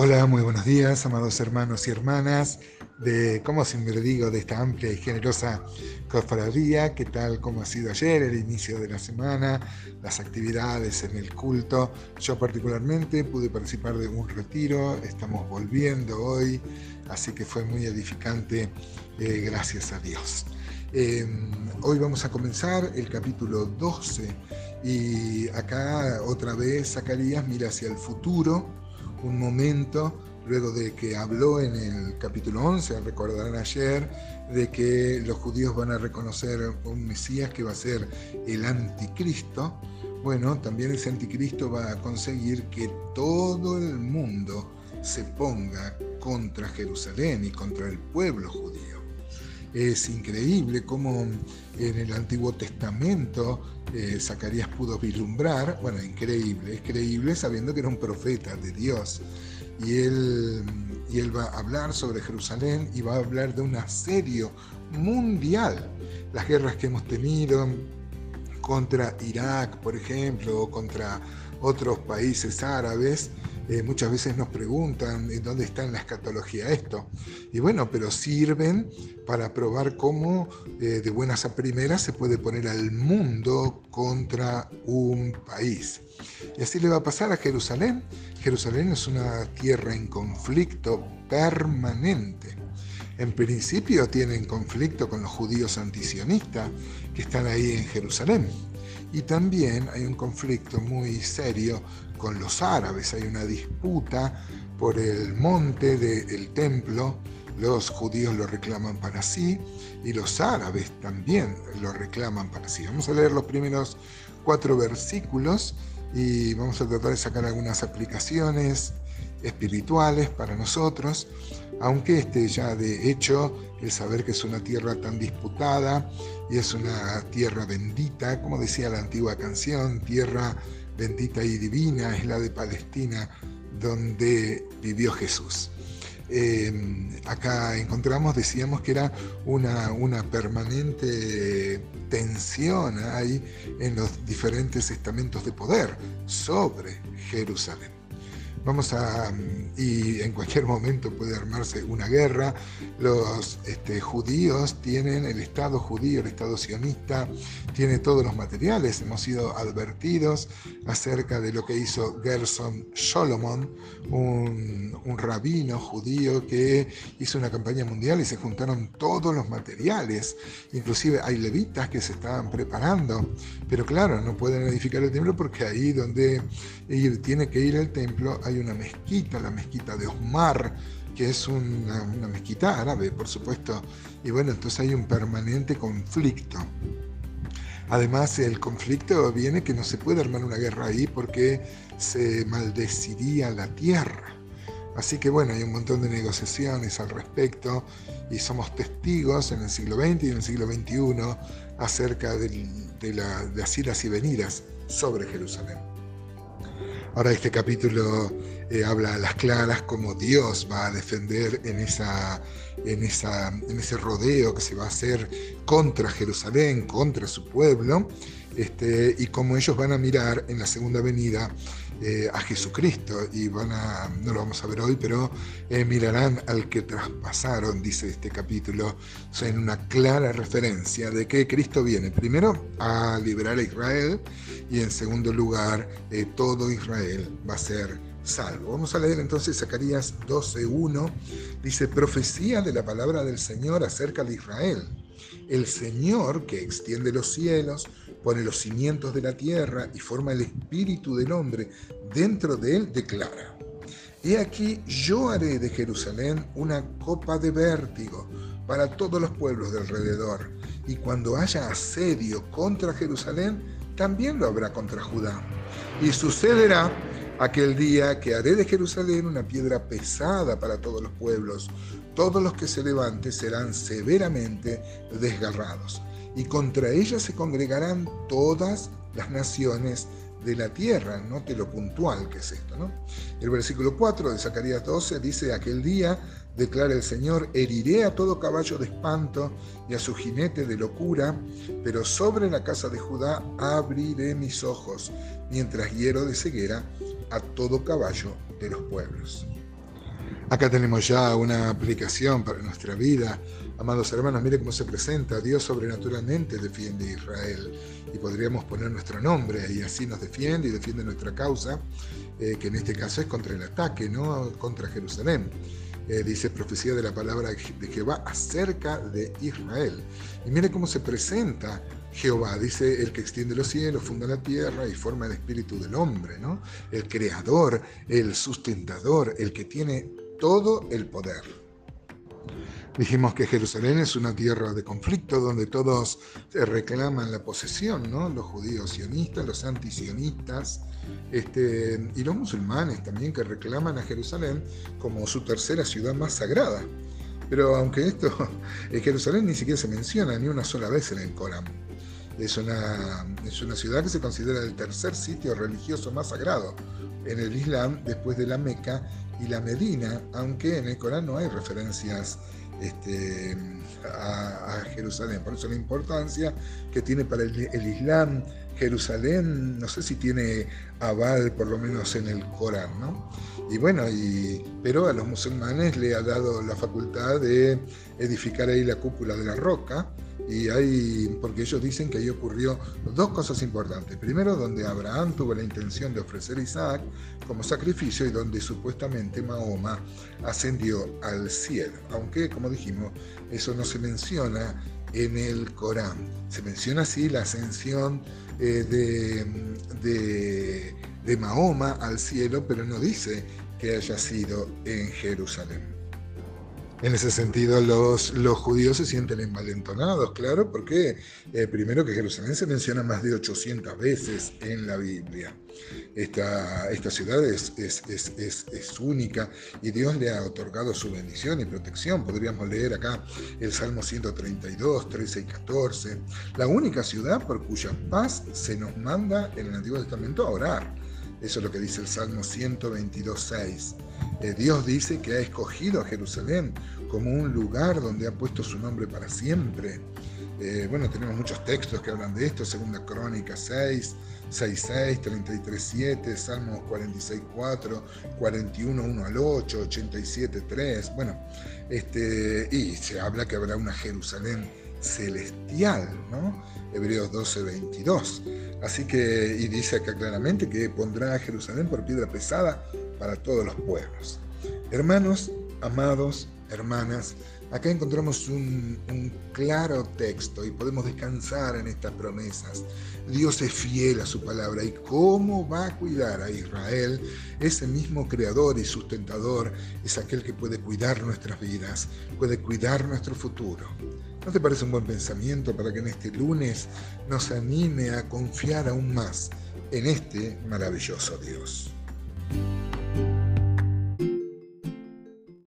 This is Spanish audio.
Hola, muy buenos días, amados hermanos y hermanas de, como siempre digo, de esta amplia y generosa cofradía. ¿Qué tal? ¿Cómo ha sido ayer, el inicio de la semana, las actividades en el culto? Yo particularmente pude participar de un retiro, estamos volviendo hoy, así que fue muy edificante, eh, gracias a Dios. Em, hoy vamos a comenzar el capítulo 12 y acá otra vez Zacarías mira hacia el futuro un momento, luego de que habló en el capítulo 11, recordarán ayer, de que los judíos van a reconocer un Mesías que va a ser el anticristo. Bueno, también ese anticristo va a conseguir que todo el mundo se ponga contra Jerusalén y contra el pueblo judío. Es increíble cómo en el Antiguo Testamento eh, Zacarías pudo vislumbrar, bueno, increíble, es creíble sabiendo que era un profeta de Dios. Y él, y él va a hablar sobre Jerusalén y va a hablar de un asedio mundial. Las guerras que hemos tenido contra Irak, por ejemplo, o contra otros países árabes, eh, muchas veces nos preguntan en dónde está en la escatología esto. Y bueno, pero sirven para probar cómo eh, de buenas a primeras se puede poner al mundo contra un país. Y así le va a pasar a Jerusalén. Jerusalén es una tierra en conflicto permanente. En principio tienen conflicto con los judíos antisionistas que están ahí en Jerusalén. Y también hay un conflicto muy serio con los árabes, hay una disputa por el monte del templo, los judíos lo reclaman para sí y los árabes también lo reclaman para sí. Vamos a leer los primeros cuatro versículos y vamos a tratar de sacar algunas aplicaciones espirituales para nosotros, aunque este ya de hecho el saber que es una tierra tan disputada y es una tierra bendita, como decía la antigua canción, tierra bendita y divina, es la de Palestina, donde vivió Jesús. Eh, acá encontramos, decíamos que era una, una permanente tensión ahí en los diferentes estamentos de poder sobre Jerusalén. Vamos a, y en cualquier momento puede armarse una guerra. Los este, judíos tienen, el Estado judío, el Estado sionista, tiene todos los materiales. Hemos sido advertidos acerca de lo que hizo Gerson Solomon, un, rabino judío que hizo una campaña mundial y se juntaron todos los materiales. Inclusive hay levitas que se estaban preparando, pero claro, no pueden edificar el templo porque ahí donde tiene que ir el templo hay una mezquita, la mezquita de Osmar, que es una, mezquita árabe, por supuesto, y bueno, entonces hay un permanente conflicto. Además, el conflicto viene que no se puede armar una guerra ahí porque se maldeciría la tierra. Así que bueno, hay un montón de negociaciones al respecto y somos testigos en el siglo XX y en el siglo XXI acerca de, las iras y venidas sobre Jerusalén. Ahora este capítulo eh, habla a las claras cómo Dios va a defender en, esa, en, esa, en ese rodeo que se va a hacer contra Jerusalén, contra su pueblo, este, y cómo ellos van a mirar en la segunda venida eh, a Jesucristo y van a, no lo vamos a ver hoy, pero eh, mirarán al que traspasaron, dice este capítulo, en una clara referencia de que Cristo viene primero a liberar a Israel y en segundo lugar eh, todo Israel va a ser salvo. Vamos a leer entonces Zacarías 12.1, dice, profecía de la palabra del Señor acerca de Israel. El Señor que extiende los cielos, pone los cimientos de la tierra y forma el espíritu del hombre dentro de él, declara. He aquí yo haré de Jerusalén una copa de vértigo para todos los pueblos de alrededor, y cuando haya asedio contra Jerusalén, también lo habrá contra Judá. Y sucederá aquel día que haré de Jerusalén una piedra pesada para todos los pueblos. Todos los que se levanten serán severamente desgarrados y contra ella se congregarán todas las naciones de la tierra. Note lo puntual que es esto. ¿no? El versículo 4 de Zacarías 12 dice, aquel día, declara el Señor, heriré a todo caballo de espanto y a su jinete de locura, pero sobre la casa de Judá abriré mis ojos, mientras hiero de ceguera a todo caballo de los pueblos. Acá tenemos ya una aplicación para nuestra vida. Amados hermanos, mire cómo se presenta. Dios sobrenaturalmente defiende a Israel. Y podríamos poner nuestro nombre y así nos defiende y defiende nuestra causa, eh, que en este caso es contra el ataque, no contra Jerusalén. Eh, dice profecía de la palabra de Jehová acerca de Israel. Y mire cómo se presenta Jehová, dice el que extiende los cielos, funda la tierra y forma el espíritu del hombre, ¿no? El creador, el sustentador, el que tiene todo el poder. Dijimos que Jerusalén es una tierra de conflicto donde todos reclaman la posesión, ¿no? Los judíos sionistas, los antisionistas, este, y los musulmanes también que reclaman a Jerusalén como su tercera ciudad más sagrada. Pero aunque esto, Jerusalén ni siquiera se menciona ni una sola vez en el Corán. Es una, es una ciudad que se considera el tercer sitio religioso más sagrado en el Islam después de la Meca y la Medina, aunque en el Corán no hay referencias este, a, Jerusalén. Por eso la importancia que tiene para el, Islam Jerusalén, no sé si tiene aval por lo menos en el Corán, ¿no? Y bueno, y, pero a los musulmanes le ha dado la facultad de edificar ahí la cúpula de la roca, y hay, porque ellos dicen que ahí ocurrió dos cosas importantes. Primero, donde Abraham tuvo la intención de ofrecer a Isaac como sacrificio y donde supuestamente Mahoma ascendió al cielo. Aunque, como dijimos, eso no se menciona en el Corán. Se menciona así la ascensión eh, de, Mahoma al cielo, pero no dice que haya sido en Jerusalén. En ese sentido, los, judíos se sienten envalentonados, claro, porque eh, primero que Jerusalén se menciona más de 800 veces en la Biblia. Esta, ciudad es, es, única y Dios le ha otorgado su bendición y protección. Podríamos leer acá el Salmo 132, 13 y 14. La única ciudad por cuya paz se nos manda en el Antiguo Testamento a orar. Eso es lo que dice el Salmo 122, 6. Eh, Dios dice que ha escogido a Jerusalén como un lugar donde ha puesto su nombre para siempre. Eh, bueno, tenemos muchos textos que hablan de esto, Segunda Crónica 6, 6, 6, 33, 7, Salmos 46, 4, 41, 1 al 8, 87, 3. Bueno, este, y se habla que habrá una Jerusalén celestial, ¿no? Hebreos 12, 22. Así que, y dice acá claramente que pondrá a Jerusalén por piedra pesada para todos los pueblos. Hermanos, amados, hermanas, acá encontramos un, un, claro texto y podemos descansar en estas promesas. Dios es fiel a su palabra y cómo va a cuidar a Israel, ese mismo creador y sustentador es aquel que puede cuidar nuestras vidas, puede cuidar nuestro futuro. ¿No te parece un buen pensamiento para que en este lunes nos anime a confiar aún más en este maravilloso Dios?